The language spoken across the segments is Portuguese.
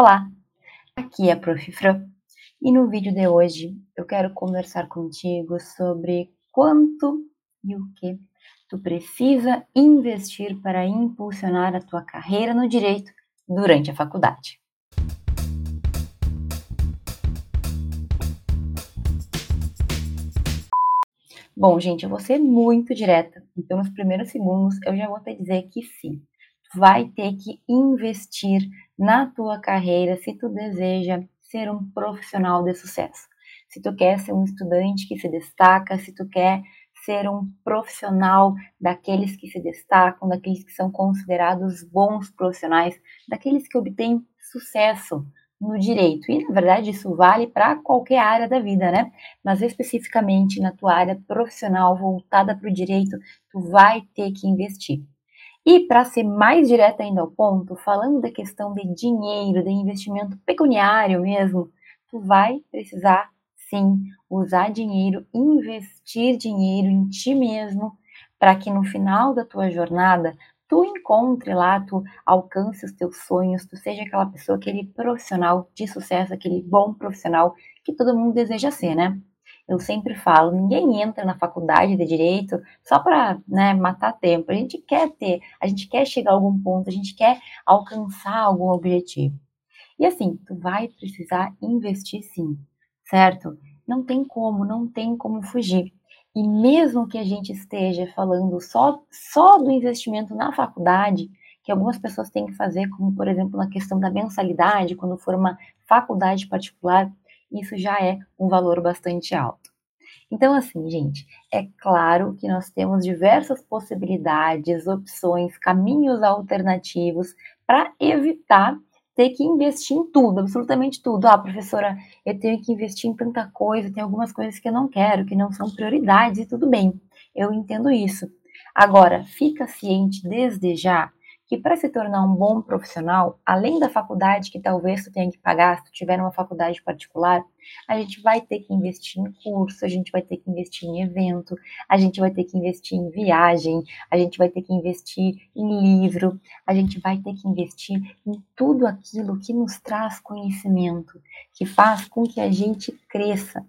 Olá, aqui é a Prof. Fran e no vídeo de hoje eu quero conversar contigo sobre quanto e o que tu precisa investir para impulsionar a tua carreira no direito durante a faculdade. Bom, gente, eu vou ser muito direta, então nos primeiros segundos eu já vou te dizer que sim, vai ter que investir na tua carreira se tu deseja ser um profissional de sucesso. Se tu quer ser um estudante que se destaca, se tu quer ser um profissional daqueles que se destacam, daqueles que são considerados bons profissionais, daqueles que obtêm sucesso no direito. E, na verdade, isso vale para qualquer área da vida, né? Mas especificamente na tua área profissional voltada para o direito, tu vai ter que investir. E para ser mais direta ainda ao ponto, falando da questão de dinheiro, de investimento pecuniário mesmo, tu vai precisar sim usar dinheiro, investir dinheiro em ti mesmo, para que no final da tua jornada tu encontre lá, tu alcance os teus sonhos, tu seja aquela pessoa, aquele profissional de sucesso, aquele bom profissional que todo mundo deseja ser, né? Eu sempre falo, ninguém entra na faculdade de direito só para né, matar tempo. A gente quer ter, a gente quer chegar a algum ponto, a gente quer alcançar algum objetivo. E assim, tu vai precisar investir sim, certo? Não tem como, não tem como fugir. E mesmo que a gente esteja falando só, só do investimento na faculdade, que algumas pessoas têm que fazer, como por exemplo na questão da mensalidade, quando for uma faculdade particular, isso já é um valor bastante alto. Então, assim, gente, é claro que nós temos diversas possibilidades, opções, caminhos alternativos para evitar ter que investir em tudo, absolutamente tudo. Ah, professora, eu tenho que investir em tanta coisa, tem algumas coisas que eu não quero, que não são prioridades, e tudo bem, eu entendo isso. Agora, fica ciente desde já que para se tornar um bom profissional, além da faculdade que talvez tu tenha que pagar se tu tiver uma faculdade particular, a gente vai ter que investir em curso, a gente vai ter que investir em evento, a gente vai ter que investir em viagem, a gente vai ter que investir em livro, a gente vai ter que investir em tudo aquilo que nos traz conhecimento, que faz com que a gente cresça.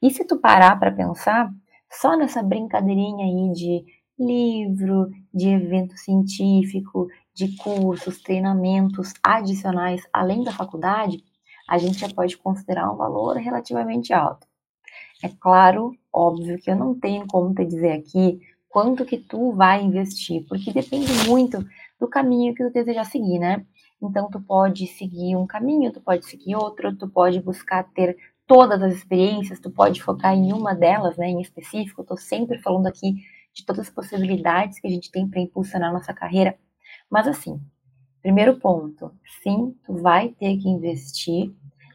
E se tu parar para pensar, só nessa brincadeirinha aí de livro, de evento científico, de cursos, treinamentos adicionais além da faculdade, a gente já pode considerar um valor relativamente alto. É claro, óbvio que eu não tenho como te dizer aqui quanto que tu vai investir, porque depende muito do caminho que tu deseja seguir, né? Então tu pode seguir um caminho, tu pode seguir outro, tu pode buscar ter todas as experiências, tu pode focar em uma delas, né, em específico. Tô sempre falando aqui de todas as possibilidades que a gente tem para impulsionar nossa carreira. Mas assim, primeiro ponto, sim, tu vai ter que investir.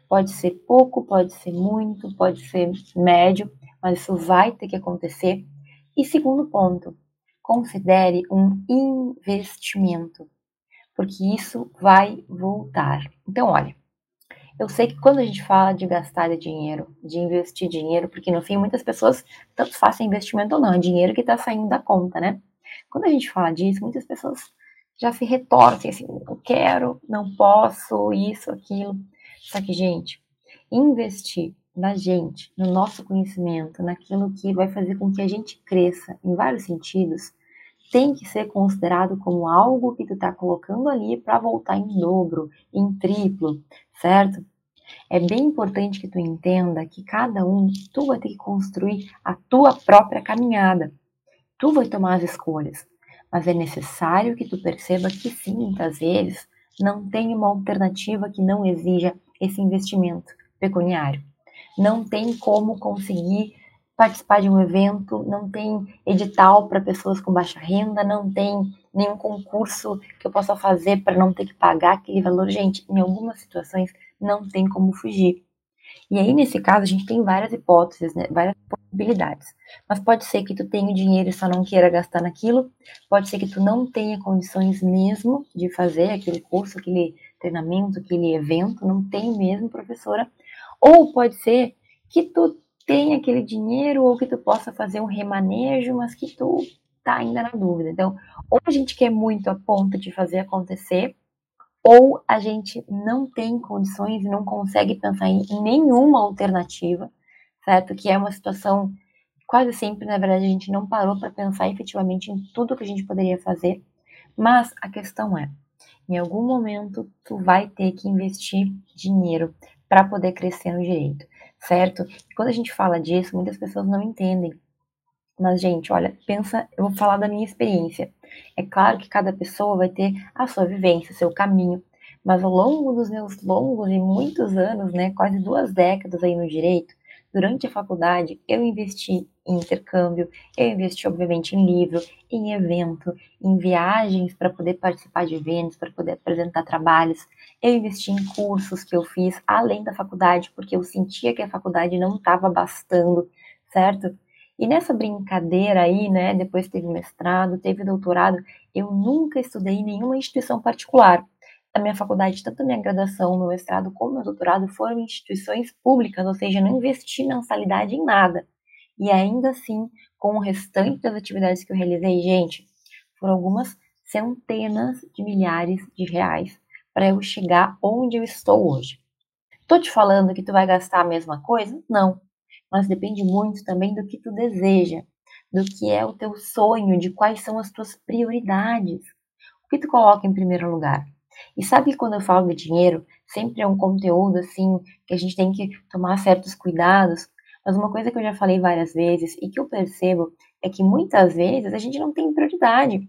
Pode ser pouco, pode ser muito, pode ser médio, mas isso vai ter que acontecer. E segundo ponto, considere um investimento, porque isso vai voltar. Então, olha, eu sei que quando a gente fala de gastar dinheiro, de investir dinheiro, porque no fim muitas pessoas tanto fazem investimento ou não, é dinheiro que está saindo da conta, né? Quando a gente fala disso, muitas pessoas já se retorcem assim, não quero, não posso, isso, aquilo. Só que, gente, investir na gente, no nosso conhecimento, naquilo que vai fazer com que a gente cresça em vários sentidos, tem que ser considerado como algo que tu está colocando ali para voltar em dobro, em triplo, certo? É bem importante que tu entenda que cada um, tu vai ter que construir a tua própria caminhada. Tu vai tomar as escolhas, mas é necessário que tu perceba que sim, muitas vezes não tem uma alternativa que não exija esse investimento pecuniário. Não tem como conseguir participar de um evento, não tem edital para pessoas com baixa renda, não tem nenhum concurso que eu possa fazer para não ter que pagar aquele valor. Gente, em algumas situações não tem como fugir. E aí, nesse caso, a gente tem várias hipóteses, né? várias possibilidades. Mas pode ser que tu tenha dinheiro e só não queira gastar naquilo, pode ser que tu não tenha condições mesmo de fazer aquele curso, aquele treinamento, aquele evento, não tem mesmo, professora. Ou pode ser que tu tem aquele dinheiro ou que tu possa fazer um remanejo, mas que tu tá ainda na dúvida. Então, ou a gente quer muito a ponto de fazer acontecer, ou a gente não tem condições e não consegue pensar em nenhuma alternativa, certo? Que é uma situação quase sempre, na verdade, a gente não parou para pensar efetivamente em tudo que a gente poderia fazer, mas a questão é, em algum momento tu vai ter que investir dinheiro para poder crescer no direito, certo? Quando a gente fala disso, muitas pessoas não entendem. Mas, gente, olha, pensa, eu vou falar da minha experiência. É claro que cada pessoa vai ter a sua vivência, o seu caminho, mas ao longo dos meus longos e muitos anos, né, quase duas décadas aí no direito, durante a faculdade, eu investi em intercâmbio, eu investi, obviamente, em livro, em evento, em viagens para poder participar de eventos, para poder apresentar trabalhos. Eu investi em cursos que eu fiz além da faculdade, porque eu sentia que a faculdade não estava bastando, certo? E nessa brincadeira aí, né, depois teve mestrado, teve doutorado, eu nunca estudei em nenhuma instituição particular a minha faculdade, tanto a minha graduação, meu mestrado como meu doutorado foram instituições públicas, ou seja, não investi mensalidade em nada. E ainda assim, com o restante das atividades que eu realizei, gente, foram algumas centenas de milhares de reais para eu chegar onde eu estou hoje. Tô te falando que tu vai gastar a mesma coisa? Não. Mas depende muito também do que tu deseja, do que é o teu sonho, de quais são as tuas prioridades. O que tu coloca em primeiro lugar? E sabe que quando eu falo de dinheiro, sempre é um conteúdo assim que a gente tem que tomar certos cuidados. Mas uma coisa que eu já falei várias vezes e que eu percebo é que muitas vezes a gente não tem prioridade.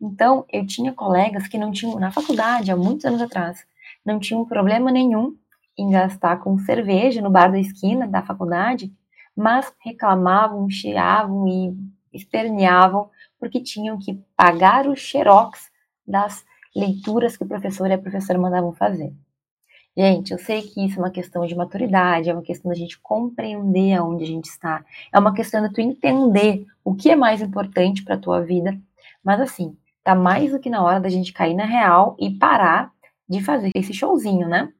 Então, eu tinha colegas que não tinham, na faculdade, há muitos anos atrás, não tinham problema nenhum em gastar com cerveja no bar da esquina da faculdade, mas reclamavam, chiavam e esperneavam porque tinham que pagar o xerox das leituras que o professor e a professora mandavam fazer. Gente, eu sei que isso é uma questão de maturidade, é uma questão da gente compreender aonde a gente está, é uma questão de tu entender o que é mais importante para a tua vida, mas assim, tá mais do que na hora da gente cair na real e parar de fazer esse showzinho, né?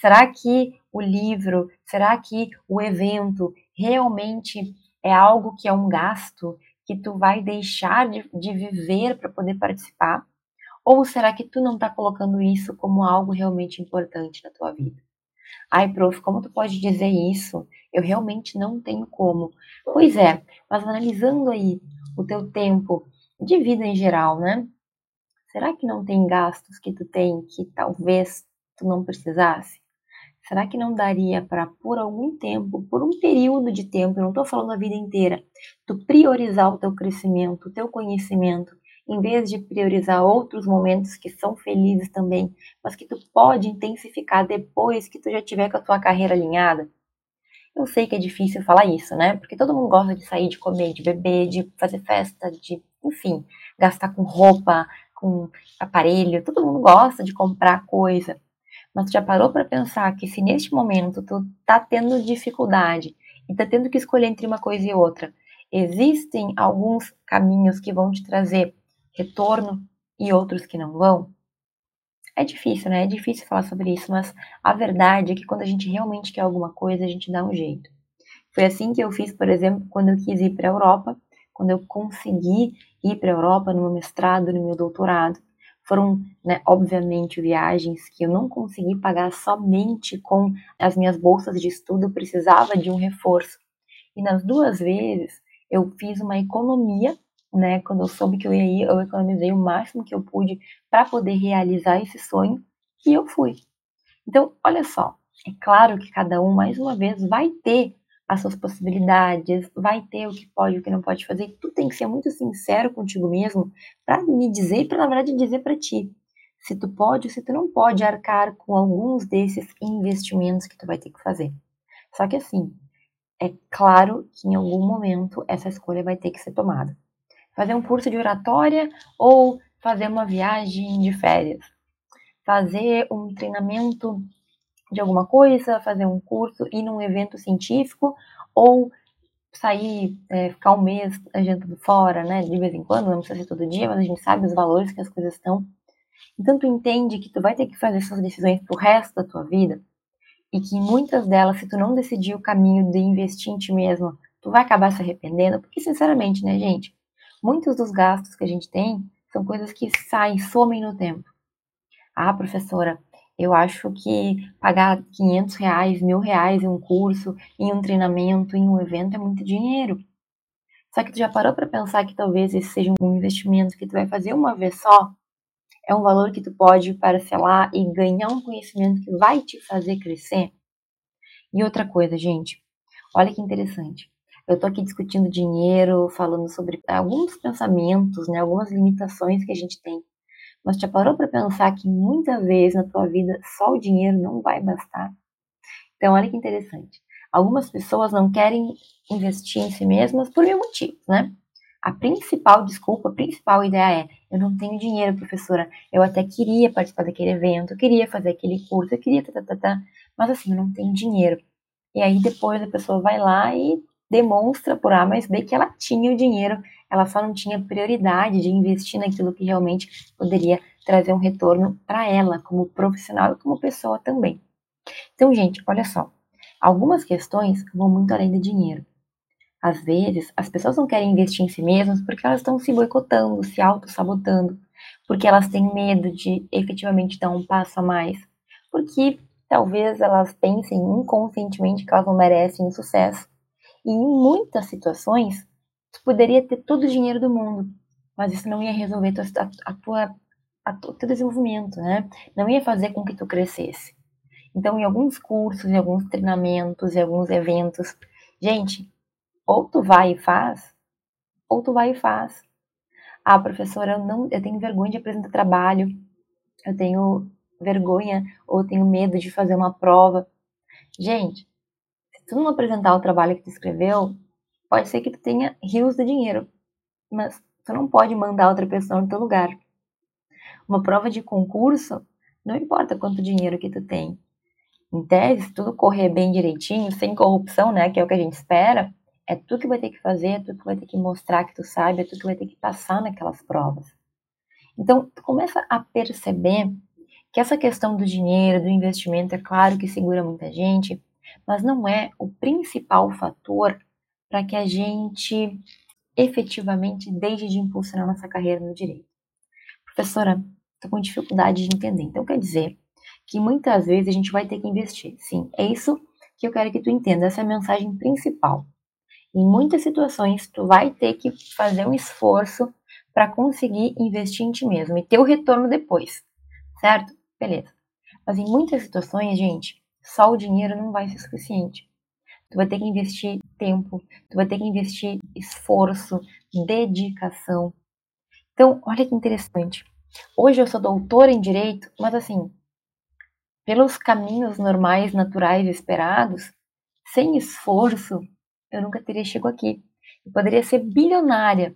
Será que o livro, será que o evento realmente é algo que é um gasto que tu vai deixar de, de viver para poder participar? Ou será que tu não está colocando isso como algo realmente importante na tua vida? Ai, prof, como tu pode dizer isso? Eu realmente não tenho como. Pois é, mas analisando aí o teu tempo de vida em geral, né? Será que não tem gastos que tu tem que talvez tu não precisasse? Será que não daria para, por algum tempo, por um período de tempo, eu não estou falando a vida inteira, tu priorizar o teu crescimento, o teu conhecimento, em vez de priorizar outros momentos que são felizes também, mas que tu pode intensificar depois que tu já tiver com a tua carreira alinhada. Eu sei que é difícil falar isso, né? Porque todo mundo gosta de sair, de comer, de beber, de fazer festa, de, enfim, gastar com roupa, com aparelho, todo mundo gosta de comprar coisa. Mas tu já parou para pensar que se neste momento tu tá tendo dificuldade e tá tendo que escolher entre uma coisa e outra, existem alguns caminhos que vão te trazer retorno e outros que não vão? É difícil, né? É difícil falar sobre isso, mas a verdade é que quando a gente realmente quer alguma coisa, a gente dá um jeito. Foi assim que eu fiz, por exemplo, quando eu quis ir para a Europa, quando eu consegui ir para a Europa no meu mestrado, no meu doutorado. Foram, né, obviamente, viagens que eu não consegui pagar somente com as minhas bolsas de estudo, precisava de um reforço. E nas duas vezes eu fiz uma economia né? Quando eu soube que eu ia ir, eu economizei o máximo que eu pude para poder realizar esse sonho e eu fui. Então, olha só, é claro que cada um, mais uma vez, vai ter as suas possibilidades, vai ter o que pode e o que não pode fazer. Tu tem que ser muito sincero contigo mesmo para me dizer, para na verdade dizer para ti se tu pode ou se tu não pode arcar com alguns desses investimentos que tu vai ter que fazer. Só que assim, é claro que em algum momento essa escolha vai ter que ser tomada fazer um curso de oratória ou fazer uma viagem de férias, fazer um treinamento de alguma coisa, fazer um curso, ir num evento científico ou sair, é, ficar um mês jantando fora, né, de vez em quando, não precisa ser todo dia, mas a gente sabe os valores que as coisas estão. Então tu entende que tu vai ter que fazer essas decisões pro resto da tua vida e que muitas delas, se tu não decidir o caminho de investir em ti mesmo, tu vai acabar se arrependendo, porque sinceramente, né, gente, Muitos dos gastos que a gente tem são coisas que saem, somem no tempo. Ah, professora, eu acho que pagar 500 reais, mil reais em um curso, em um treinamento, em um evento é muito dinheiro. Só que tu já parou para pensar que talvez esse seja um investimento que tu vai fazer uma vez só? É um valor que tu pode parcelar e ganhar um conhecimento que vai te fazer crescer? E outra coisa, gente, olha que interessante. Eu tô aqui discutindo dinheiro, falando sobre alguns pensamentos, né, algumas limitações que a gente tem. Mas já parou para pensar que muitas vezes na tua vida só o dinheiro não vai bastar? Então, olha que interessante. Algumas pessoas não querem investir em si mesmas por mil motivos, né? A principal desculpa, a principal ideia é: eu não tenho dinheiro, professora. Eu até queria participar daquele evento, eu queria fazer aquele curso, eu queria, tá, tá, tá, tá mas assim, eu não tenho dinheiro. E aí depois a pessoa vai lá e demonstra por A mais B que ela tinha o dinheiro, ela só não tinha prioridade de investir naquilo que realmente poderia trazer um retorno para ela, como profissional e como pessoa também. Então, gente, olha só, algumas questões vão muito além do dinheiro. Às vezes, as pessoas não querem investir em si mesmas porque elas estão se boicotando, se auto-sabotando, porque elas têm medo de efetivamente dar um passo a mais, porque talvez elas pensem inconscientemente que elas não merecem o sucesso e em muitas situações, tu poderia ter todo o dinheiro do mundo, mas isso não ia resolver a, tua, a teu desenvolvimento, né? Não ia fazer com que tu crescesse. Então, em alguns cursos, em alguns treinamentos, em alguns eventos, gente, ou tu vai e faz, ou tu vai e faz. Ah, professora, eu não, eu tenho vergonha de apresentar trabalho, eu tenho vergonha ou tenho medo de fazer uma prova. Gente, tu não apresentar o trabalho que tu escreveu, pode ser que tu tenha rios de dinheiro, mas tu não pode mandar outra pessoa no teu lugar. Uma prova de concurso, não importa quanto dinheiro que tu tem. Em tese, se tudo correr bem direitinho, sem corrupção, né, que é o que a gente espera, é tu que vai ter que fazer, é tu que vai ter que mostrar que tu sabe, é tu que vai ter que passar naquelas provas. Então, tu começa a perceber que essa questão do dinheiro, do investimento, é claro que segura muita gente, mas não é o principal fator para que a gente efetivamente deixe de impulsionar nossa carreira no direito. Professora, estou com dificuldade de entender. Então quer dizer que muitas vezes a gente vai ter que investir. Sim, é isso que eu quero que tu entenda, essa é a mensagem principal. Em muitas situações, tu vai ter que fazer um esforço para conseguir investir em ti mesmo e ter o retorno depois, certo? Beleza. Mas em muitas situações, gente, só o dinheiro não vai ser suficiente. Tu vai ter que investir tempo, tu vai ter que investir esforço, dedicação. Então, olha que interessante. Hoje eu sou doutora em direito, mas assim, pelos caminhos normais, naturais, esperados, sem esforço, eu nunca teria chegado aqui. Eu poderia ser bilionária,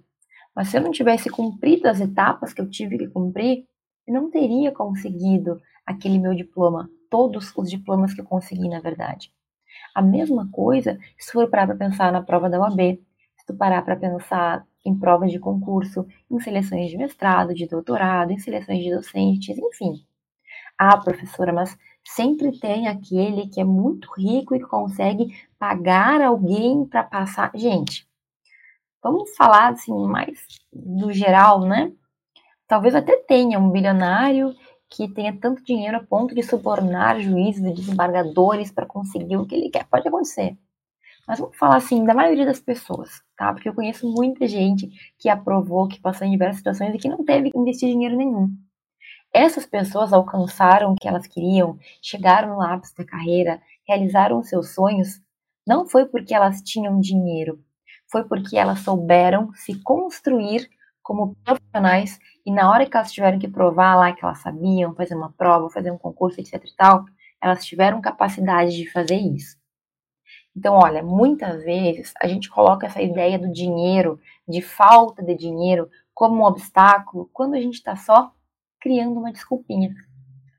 mas se eu não tivesse cumprido as etapas que eu tive que cumprir, eu não teria conseguido aquele meu diploma todos os diplomas que eu consegui, na verdade. A mesma coisa se for parar para pensar na prova da UAB, se tu parar para pensar em provas de concurso, em seleções de mestrado, de doutorado, em seleções de docentes, enfim. Ah, professora, mas sempre tem aquele que é muito rico e consegue pagar alguém para passar. Gente, vamos falar assim mais do geral, né? Talvez até tenha um bilionário que tenha tanto dinheiro a ponto de subornar juízes e desembargadores para conseguir o que ele quer. Pode acontecer. Mas vamos falar assim, da maioria das pessoas, tá? Porque eu conheço muita gente que aprovou, que passou em diversas situações e que não teve que investir dinheiro nenhum. Essas pessoas alcançaram o que elas queriam, chegaram no ápice da carreira, realizaram seus sonhos, não foi porque elas tinham dinheiro, foi porque elas souberam se construir como profissionais e na hora que elas tiveram que provar lá que elas sabiam fazer uma prova, fazer um concurso, etc e tal, elas tiveram capacidade de fazer isso. Então, olha, muitas vezes a gente coloca essa ideia do dinheiro, de falta de dinheiro, como um obstáculo, quando a gente está só criando uma desculpinha,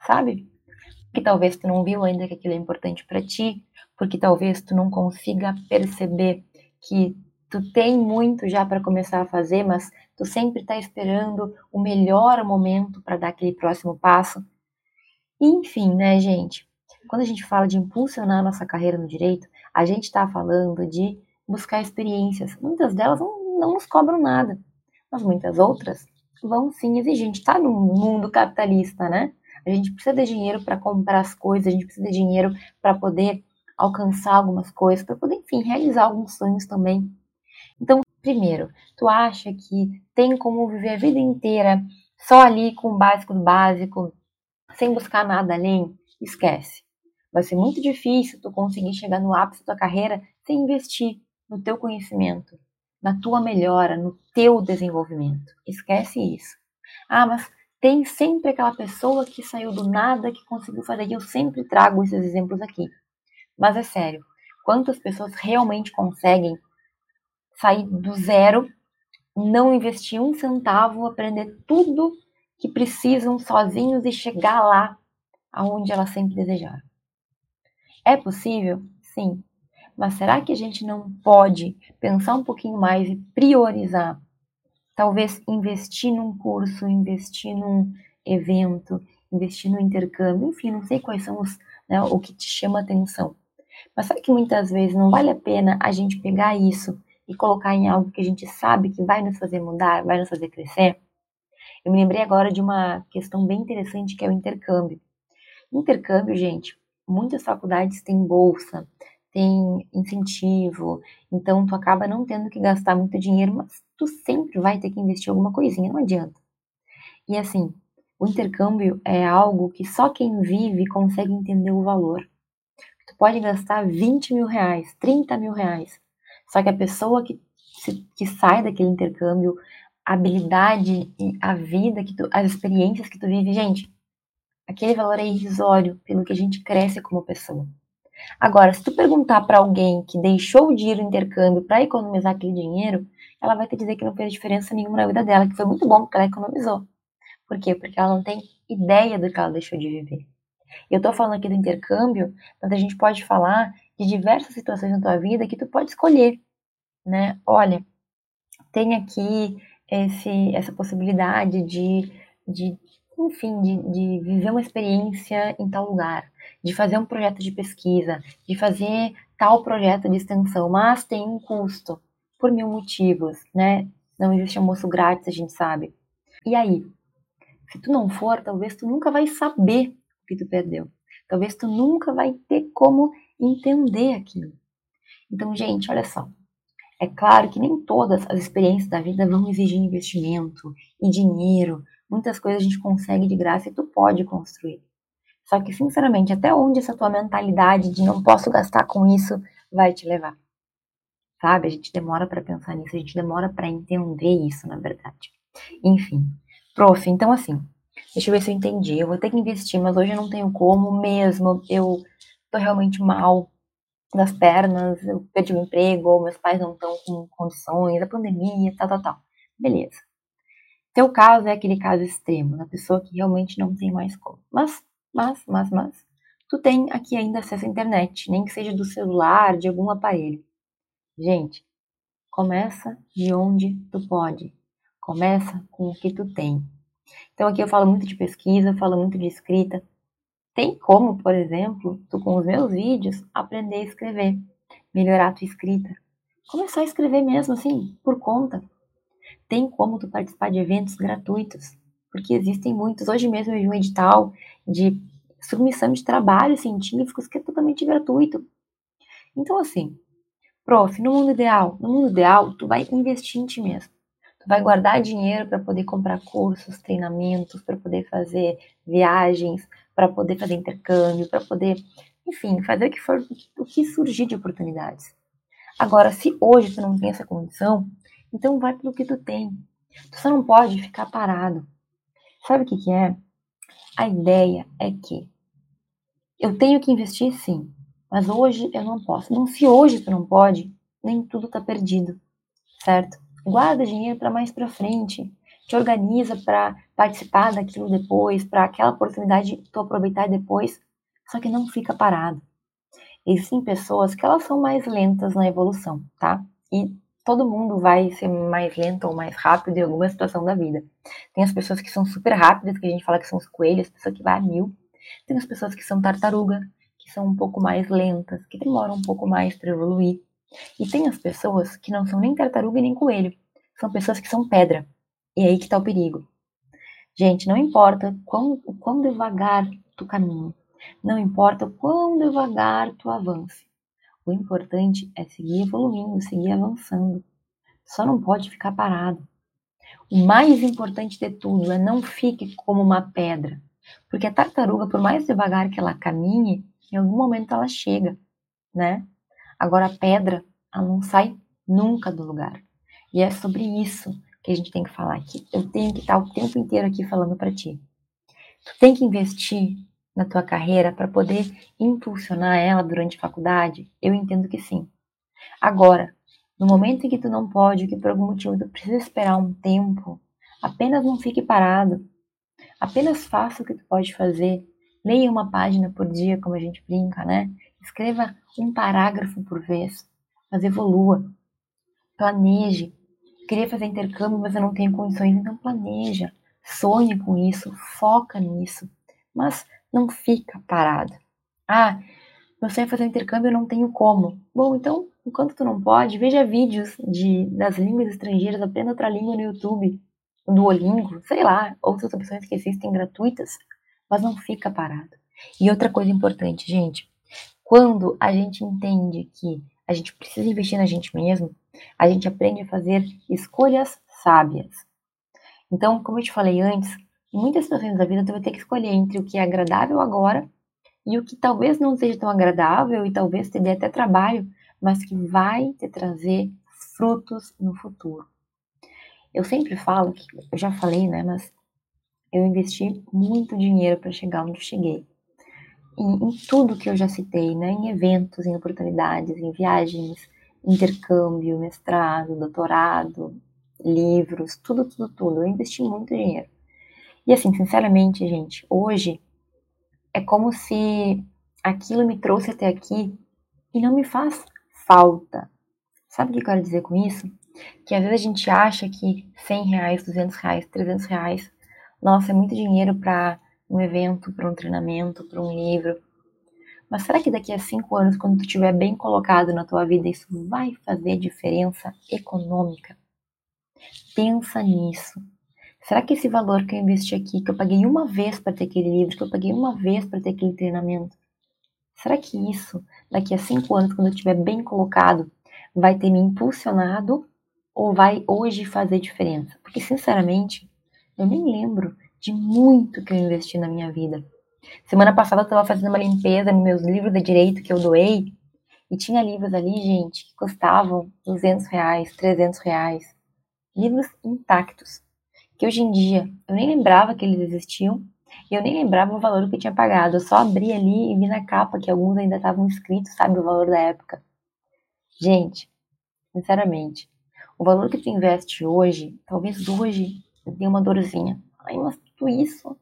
sabe? Porque talvez tu não viu ainda que aquilo é importante para ti, porque talvez tu não consiga perceber que tu tem muito já para começar a fazer, mas tu sempre está esperando o melhor momento para dar aquele próximo passo. Enfim, né, gente? Quando a gente fala de impulsionar a nossa carreira no direito, a gente está falando de buscar experiências. Muitas delas não, não nos cobram nada, mas muitas outras vão sim exigir. A gente está num mundo capitalista, né? A gente precisa de dinheiro para comprar as coisas, a gente precisa de dinheiro para poder alcançar algumas coisas, para poder, enfim, realizar alguns sonhos também. Então, primeiro, tu acha que tem como viver a vida inteira só ali com o básico do básico, sem buscar nada além? Esquece. Vai ser muito difícil tu conseguir chegar no ápice da tua carreira sem investir no teu conhecimento, na tua melhora, no teu desenvolvimento. Esquece isso. Ah, mas tem sempre aquela pessoa que saiu do nada, que conseguiu fazer, e eu sempre trago esses exemplos aqui. Mas é sério, quantas pessoas realmente conseguem sair do zero, não investir um centavo, aprender tudo que precisam sozinhos e chegar lá aonde elas sempre desejaram? É possível? Sim. Mas será que a gente não pode pensar um pouquinho mais e priorizar? Talvez investir num curso, investir num evento, investir no intercâmbio, enfim, não sei quais são os, né, o que te chama atenção. Mas sabe que muitas vezes não vale a pena a gente pegar isso e colocar em algo que a gente sabe que vai nos fazer mudar, vai nos fazer crescer? Eu me lembrei agora de uma questão bem interessante que é o intercâmbio. Intercâmbio, gente, muitas faculdades têm bolsa, tem incentivo, então tu acaba não tendo que gastar muito dinheiro, mas tu sempre vai ter que investir alguma coisinha, não adianta. E assim, o intercâmbio é algo que só quem vive consegue entender o valor. Tu pode gastar 20 mil reais, 30 mil reais, só que a pessoa que, que sai daquele intercâmbio, a habilidade, a vida, que tu, as experiências que tu vive, gente, aquele valor é irrisório pelo que a gente cresce como pessoa. Agora, se tu perguntar para alguém que deixou de ir no intercâmbio para economizar aquele dinheiro, ela vai te dizer que não fez diferença nenhuma na vida dela, que foi muito bom porque ela economizou. Por quê? Porque ela não tem ideia do que ela deixou de viver. Eu estou falando aqui do intercâmbio, mas a gente pode falar de diversas situações na tua vida que tu pode escolher, né? Olha, tem aqui esse, essa possibilidade de, de enfim, de, de viver uma experiência em tal lugar, de fazer um projeto de pesquisa, de fazer tal projeto de extensão, mas tem um custo, por mil motivos, né? Não existe almoço grátis, a gente sabe. E aí? Se tu não for, talvez tu nunca vai saber o que tu perdeu. Talvez tu nunca vai ter como entender aquilo. Então, gente, olha só. É claro que nem todas as experiências da vida vão exigir investimento e dinheiro Muitas coisas a gente consegue de graça e tu pode construir. Só que, sinceramente, até onde essa tua mentalidade de não posso gastar com isso vai te levar? Sabe? A gente demora para pensar nisso, a gente demora para entender isso, na verdade. Enfim, prof, então assim, deixa eu ver se eu entendi. Eu vou ter que investir, mas hoje eu não tenho como mesmo. Eu tô realmente mal das pernas, eu perdi o emprego, meus pais não estão com condições, a pandemia, tal, tal, tal. Beleza. Teu caso é aquele caso extremo, da pessoa que realmente não tem mais como. Mas, mas, mas, mas, tu tem aqui ainda acesso à internet, nem que seja do celular, de algum aparelho. Gente, começa de onde tu pode. Começa com o que tu tem. Então aqui eu falo muito de pesquisa, falo muito de escrita. Tem como, por exemplo, tu com os meus vídeos aprender a escrever, melhorar a tua escrita. Começar a escrever mesmo assim, por conta tem como tu participar de eventos gratuitos, porque existem muitos. Hoje mesmo eu vi um edital de submissão de trabalhos científicos que é totalmente gratuito. Então, assim, prof, no mundo ideal, no mundo ideal, tu vai investir em ti mesmo. Tu vai guardar dinheiro para poder comprar cursos, treinamentos, para poder fazer viagens, para poder fazer intercâmbio, para poder, enfim, fazer o que for, o que surgir de oportunidades. Agora, se hoje tu não tem essa condição, então vai pelo que tu tem. Tu só não pode ficar parado. Sabe o que, que é? A ideia é que eu tenho que investir sim, mas hoje eu não posso. Não, se hoje tu não pode, nem tudo tá perdido, certo? Guarda dinheiro para mais para frente. Te organiza para participar daquilo depois, para aquela oportunidade tu aproveitar depois, só que não fica parado. Existem pessoas que elas são mais lentas na evolução, tá? E todo mundo vai ser mais lento ou mais rápido em alguma situação da vida. Tem as pessoas que são super rápidas, que a gente fala que são os coelhos, pessoas que vai a mil. Tem as pessoas que são tartaruga, que são um pouco mais lentas, que demoram um pouco mais para evoluir. E tem as pessoas que não são nem tartaruga nem coelho, são pessoas que são pedra. E aí que está o perigo. Gente, não importa quão, quão devagar tu caminha, não importa quão devagar tu avance. O importante é seguir evoluindo, seguir avançando. Só não pode ficar parado. O mais importante de tudo é não fique como uma pedra. Porque a tartaruga, por mais devagar que ela caminhe, em algum momento ela chega, né? Agora a pedra, ela não sai nunca do lugar. E é sobre isso que a gente tem que falar aqui. Eu tenho que estar o tempo inteiro aqui falando para ti. Tu tem que investir na tua carreira para poder impulsionar ela durante a faculdade? Eu entendo que sim. Agora, no momento em que tu não pode, que por algum motivo tu precisa esperar um tempo, apenas não fique parado. Apenas faça o que tu pode fazer. Leia uma página por dia, como a gente brinca, né? Escreva um parágrafo por vez, mas evolua. Planeje, Queria fazer intercâmbio, mas eu não tenho condições, então planeja, sonhe com isso, foca nisso, mas não fica parado. Ah, meu sonho é fazer intercâmbio, eu não tenho como. Bom, então, enquanto tu não pode, veja vídeos de, das línguas estrangeiras, aprenda outra língua no YouTube, no Duolingo, sei lá, outras opções que existem gratuitas, mas não fica parado. E outra coisa importante, gente, quando a gente entende que a gente precisa investir na gente mesmo, a gente aprende a fazer escolhas sábias. Então, como eu te falei antes, em muitas situações da vida tu vai ter que escolher entre o que é agradável agora e o que talvez não seja tão agradável e talvez te dê até trabalho, mas que vai te trazer frutos no futuro. Eu sempre falo que, eu já falei, né, mas eu investi muito dinheiro para chegar onde eu cheguei. em tudo que eu já citei, né, em eventos, em oportunidades, em viagens, intercâmbio, mestrado, doutorado, livros, tudo, tudo, tudo. Eu investi muito dinheiro. E assim, sinceramente, gente, hoje é como se aquilo me trouxe até aqui e não me faz falta. Sabe o que eu quero dizer com isso? Que às vezes a gente acha que 100 reais, 200 reais, 300 reais, nossa, é muito dinheiro para um evento, para um treinamento, para um livro, mas será que daqui a cinco anos, quando tu estiver bem colocado na tua vida, isso vai fazer diferença econômica? Pensa nisso. Será que esse valor que eu investi aqui, que eu paguei uma vez para ter aquele livro, que eu paguei uma vez para ter aquele treinamento, será que isso, daqui a cinco anos, quando eu estiver bem colocado, vai ter me impulsionado ou vai hoje fazer diferença? Porque, sinceramente, eu nem lembro de muito que eu investi na minha vida. Semana passada eu estava fazendo uma limpeza nos meus livros de direito que eu doei. E tinha livros ali, gente, que custavam 200 reais, 300 reais. Livros intactos. Que hoje em dia eu nem lembrava que eles existiam. E eu nem lembrava o valor que eu tinha pagado. Eu só abri ali e vi na capa que alguns ainda estavam escritos, sabe, o valor da época. Gente, sinceramente, o valor que tu investe hoje, talvez hoje tenha uma dorzinha. Ai, mas tudo isso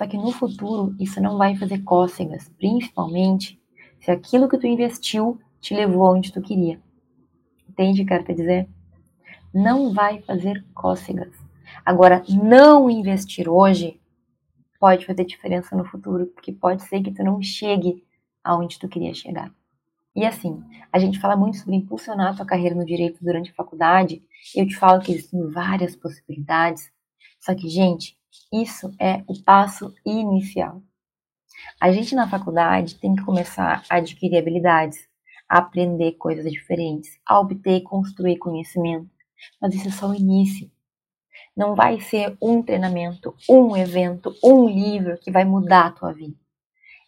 só que no futuro isso não vai fazer cócegas, principalmente se aquilo que tu investiu te levou aonde tu queria. Entende o que eu quero te dizer? Não vai fazer cócegas. Agora, não investir hoje pode fazer diferença no futuro, porque pode ser que tu não chegue aonde tu queria chegar. E assim, a gente fala muito sobre impulsionar a tua carreira no direito durante a faculdade, eu te falo que existem várias possibilidades. Só que, gente, isso é o passo inicial. A gente na faculdade tem que começar a adquirir habilidades, a aprender coisas diferentes, a obter e construir conhecimento. Mas isso é só o início. Não vai ser um treinamento, um evento, um livro que vai mudar a tua vida.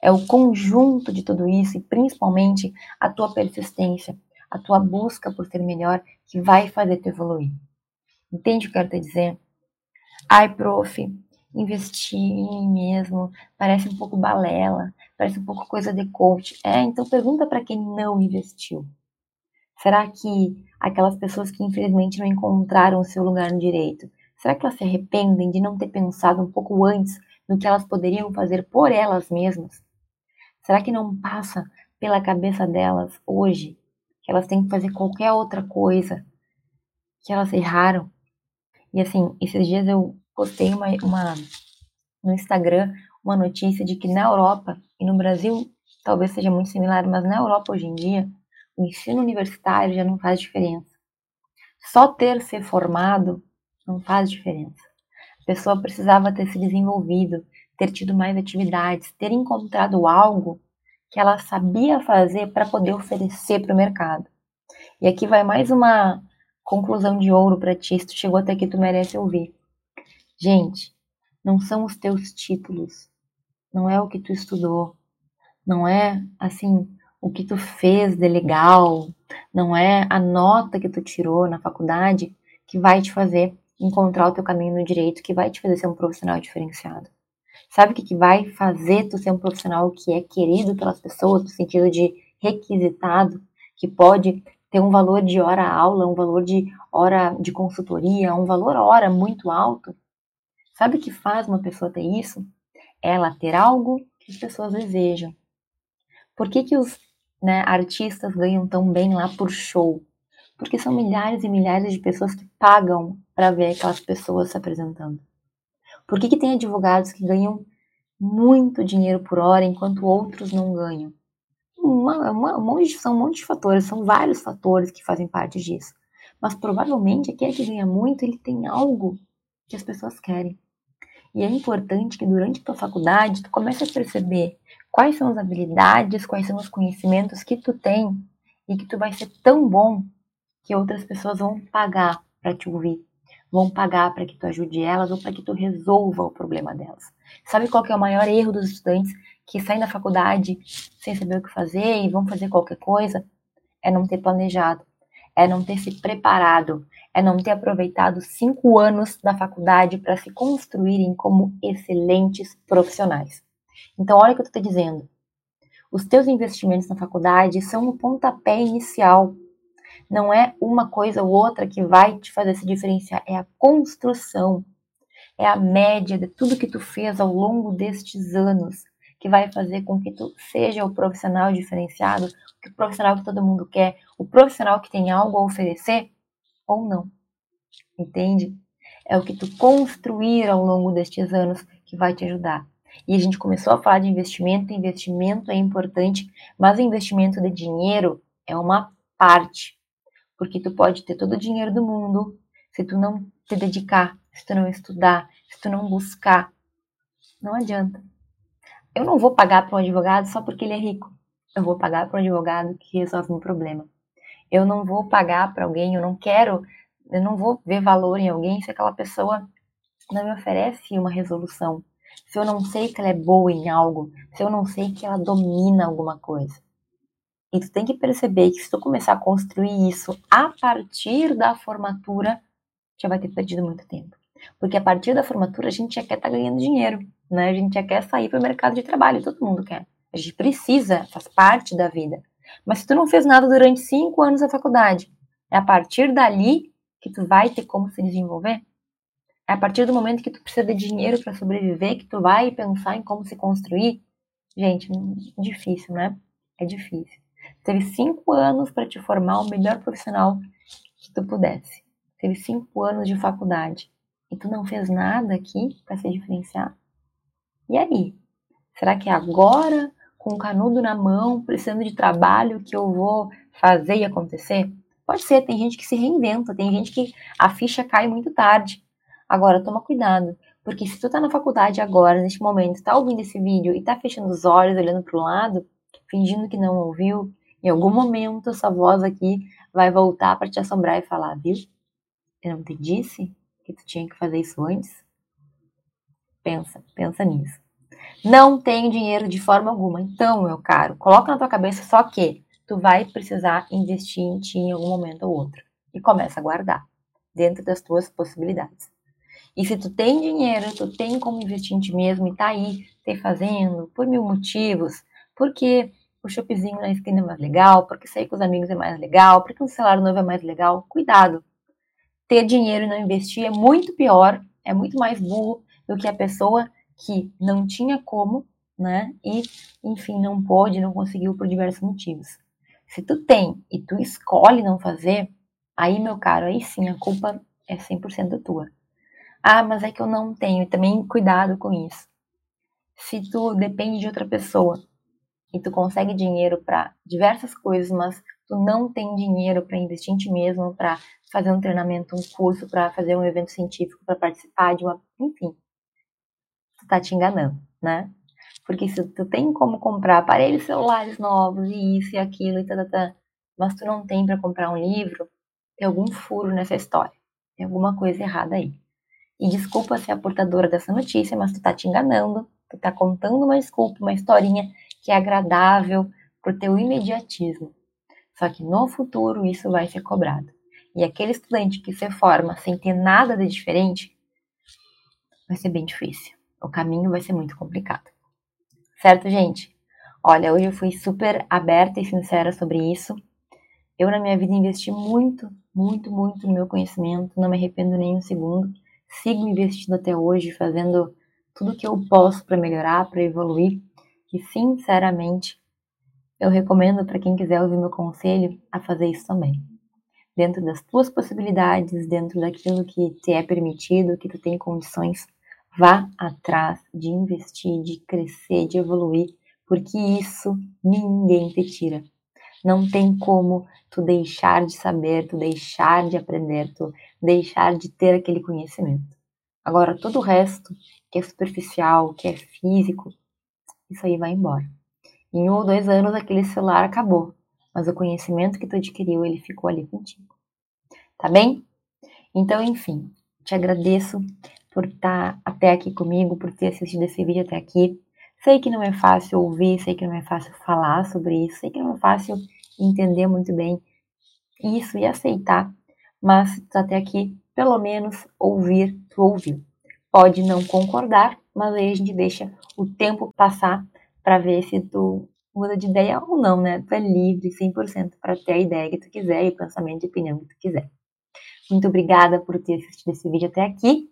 É o conjunto de tudo isso e principalmente a tua persistência, a tua busca por ser melhor que vai fazer tu evoluir. Entende o que eu quero te dizer? Ai, prof, investir em mim mesmo parece um pouco balela, parece um pouco coisa de coach. É, então pergunta para quem não investiu. Será que aquelas pessoas que infelizmente não encontraram o seu lugar no direito, será que elas se arrependem de não ter pensado um pouco antes no que elas poderiam fazer por elas mesmas? Será que não passa pela cabeça delas hoje que elas têm que fazer qualquer outra coisa que elas erraram e assim, esses dias eu postei uma, uma no Instagram uma notícia de que na Europa e no Brasil talvez seja muito similar, mas na Europa hoje em dia o ensino universitário já não faz diferença. Só ter se formado não faz diferença. A pessoa precisava ter se desenvolvido, ter tido mais atividades, ter encontrado algo que ela sabia fazer para poder oferecer para o mercado. E aqui vai mais uma conclusão de ouro para ti, se tu chegou até aqui, tu merece ouvir. Gente, não são os teus títulos, não é o que tu estudou, não é assim o que tu fez de legal, não é a nota que tu tirou na faculdade que vai te fazer encontrar o teu caminho no direito, que vai te fazer ser um profissional diferenciado. Sabe o que, que vai fazer tu ser um profissional que é querido pelas pessoas, no sentido de requisitado, que pode ter um valor de hora-aula, um valor de hora de consultoria, um valor hora muito alto? Sabe o que faz uma pessoa ter isso? Ela ter algo que as pessoas desejam. Por que, que os né, artistas ganham tão bem lá por show? Porque são milhares e milhares de pessoas que pagam para ver aquelas pessoas se apresentando. Por que, que tem advogados que ganham muito dinheiro por hora enquanto outros não ganham? Uma, uma, um monte, são um monte de fatores, são vários fatores que fazem parte disso. Mas provavelmente aquele que ganha muito, ele tem algo que as pessoas querem. E é importante que durante a tua faculdade tu comece a perceber quais são as habilidades, quais são os conhecimentos que tu tem e que tu vai ser tão bom que outras pessoas vão pagar para te ouvir vão pagar para que tu ajude elas ou para que tu resolva o problema delas. Sabe qual que é o maior erro dos estudantes que saem da faculdade sem saber o que fazer e vão fazer qualquer coisa? É não ter planejado, é não ter se preparado, é não ter aproveitado cinco anos da faculdade para se construírem como excelentes profissionais. Então, olha o que eu estou te dizendo. Os teus investimentos na faculdade são o pontapé inicial não é uma coisa ou outra que vai te fazer se diferenciar, é a construção, é a média de tudo que tu fez ao longo destes anos que vai fazer com que tu seja o profissional diferenciado, o profissional que todo mundo quer, o profissional que tem algo a oferecer ou não. Entende? É o que tu construir ao longo destes anos que vai te ajudar. E a gente começou a falar de investimento, investimento é importante, mas o investimento de dinheiro é uma parte. Porque tu pode ter todo o dinheiro do mundo, se tu não te dedicar, se tu não estudar, se tu não buscar, não adianta. Eu não vou pagar para um advogado só porque ele é rico. Eu vou pagar para um advogado que resolve um problema. Eu não vou pagar para alguém, eu não quero, eu não vou ver valor em alguém se aquela pessoa não me oferece uma resolução. Se eu não sei que ela é boa em algo, se eu não sei que ela domina alguma coisa. E tu tem que perceber que se tu começar a construir isso a partir da formatura, já vai ter perdido muito tempo. Porque a partir da formatura a gente já quer estar tá ganhando dinheiro, né? A gente já quer sair para o mercado de trabalho, todo mundo quer. A gente precisa, faz parte da vida. Mas se tu não fez nada durante cinco anos da faculdade, é a partir dali que tu vai ter como se desenvolver? É a partir do momento que tu precisa de dinheiro para sobreviver que tu vai pensar em como se construir? Gente, difícil, né? É difícil. Teve cinco anos para te formar o melhor profissional que tu pudesse. Teve cinco anos de faculdade. E tu não fez nada aqui para se diferenciar? E aí? Será que é agora, com o canudo na mão, precisando de trabalho, que eu vou fazer e acontecer? Pode ser, tem gente que se reinventa, tem gente que a ficha cai muito tarde. Agora, toma cuidado, porque se tu tá na faculdade agora, neste momento, tá ouvindo esse vídeo e tá fechando os olhos, olhando pro lado, fingindo que não ouviu, em algum momento essa voz aqui vai voltar para te assombrar e falar, viu? Eu não te disse que tu tinha que fazer isso antes? Pensa, pensa nisso. Não tenho dinheiro de forma alguma. Então, meu caro, coloca na tua cabeça só que tu vai precisar investir em ti em algum momento ou outro. E começa a guardar dentro das tuas possibilidades. E se tu tem dinheiro, tu tem como investir em ti mesmo e tá aí te fazendo por mil motivos, porque o shoppingzinho na esquina é mais legal, porque sair com os amigos é mais legal, porque um celular novo é mais legal. Cuidado. Ter dinheiro e não investir é muito pior, é muito mais burro do que a pessoa que não tinha como, né? E, enfim, não pôde, não conseguiu por diversos motivos. Se tu tem e tu escolhe não fazer, aí, meu caro, aí sim a culpa é 100% tua. Ah, mas é que eu não tenho. Também cuidado com isso. Se tu depende de outra pessoa, e tu consegue dinheiro para diversas coisas, mas tu não tem dinheiro para investir em ti mesmo, para fazer um treinamento, um curso, para fazer um evento científico, para participar de uma, enfim, tu tá te enganando, né? Porque se tu tem como comprar aparelhos celulares novos e isso e aquilo e tal, tá, mas tu não tem para comprar um livro, tem algum furo nessa história. Tem alguma coisa errada aí. E desculpa ser a portadora dessa notícia, mas tu tá te enganando, tu tá contando uma desculpa, uma historinha que é agradável pro teu imediatismo. Só que no futuro isso vai ser cobrado. E aquele estudante que se forma sem ter nada de diferente, vai ser bem difícil. O caminho vai ser muito complicado. Certo, gente? Olha, hoje eu fui super aberta e sincera sobre isso. Eu, na minha vida, investi muito, muito, muito no meu conhecimento, não me arrependo nem um segundo. Sigo investindo até hoje, fazendo tudo que eu posso para melhorar, para evoluir. E, sinceramente, eu recomendo para quem quiser ouvir meu conselho a fazer isso também. Dentro das tuas possibilidades, dentro daquilo que te é permitido, que tu tem condições, Vá atrás de investir, de crescer, de evoluir, porque isso ninguém te tira. Não tem como tu deixar de saber, tu deixar de aprender, tu deixar de ter aquele conhecimento. Agora, todo o resto, que é superficial, que é físico, isso aí vai embora. Em um ou dois anos, aquele celular acabou, mas o conhecimento que tu adquiriu, ele ficou ali contigo. Tá bem? Então, enfim, te agradeço por estar até aqui comigo, por ter assistido esse vídeo até aqui. Sei que não é fácil ouvir, sei que não é fácil falar sobre isso, sei que não é fácil entender muito bem isso e aceitar, mas tu tá até aqui, pelo menos ouvir, tu ouviu. Pode não concordar, mas aí a gente deixa o tempo passar para ver se tu muda de ideia ou não, né? Tu é livre 100% para ter a ideia que tu quiser e o pensamento e opinião que tu quiser. Muito obrigada por ter assistido esse vídeo até aqui